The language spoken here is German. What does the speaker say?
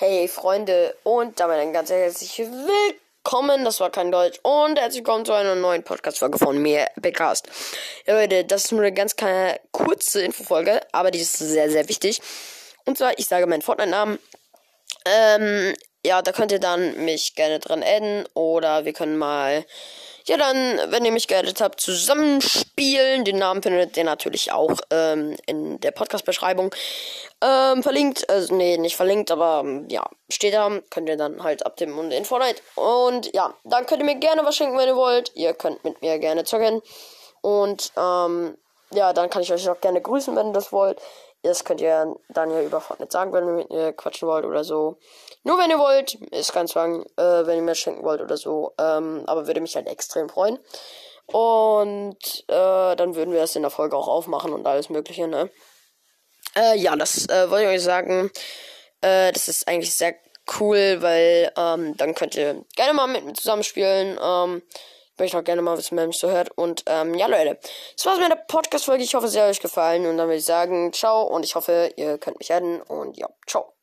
Hey Freunde und damit ein ganz herzlich willkommen, das war kein Deutsch und herzlich willkommen zu einer neuen Podcast-Folge von mir, Becast. Ja Leute, das ist nur eine ganz kleine, kurze Infofolge, aber die ist sehr, sehr wichtig. Und zwar, ich sage meinen Fortnite-Namen. Ähm, ja, da könnt ihr dann mich gerne dran adden oder wir können mal ja, dann, wenn ihr mich geaddet habt, zusammenspielen. Den Namen findet ihr natürlich auch ähm, in der Podcast-Beschreibung. Ähm, verlinkt, also nee, nicht verlinkt, aber ja, steht da. Könnt ihr dann halt abtippen und in Fortnite. Und ja, dann könnt ihr mir gerne was schenken, wenn ihr wollt. Ihr könnt mit mir gerne zocken. Und ähm, ja, dann kann ich euch auch gerne grüßen, wenn ihr das wollt. Das könnt ihr dann ja über Fortnite sagen, wenn ihr mit mir quatschen wollt oder so. Nur wenn ihr wollt, ist kein Zwang, äh, wenn ihr mir schenken wollt oder so. Ähm, aber würde mich halt extrem freuen. Und äh, dann würden wir das in der Folge auch aufmachen und alles Mögliche, ne? Äh, ja, das äh, wollte ich euch sagen. Äh, das ist eigentlich sehr cool, weil ähm, dann könnt ihr gerne mal mit mir zusammenspielen. Ähm, möchte auch gerne mal wissen, wer mich so hört. Und ähm, ja, Leute, das war's mit der Podcast-Folge. Ich hoffe, sie hat euch gefallen. Und dann würde ich sagen, ciao. Und ich hoffe, ihr könnt mich adden. Und ja, ciao.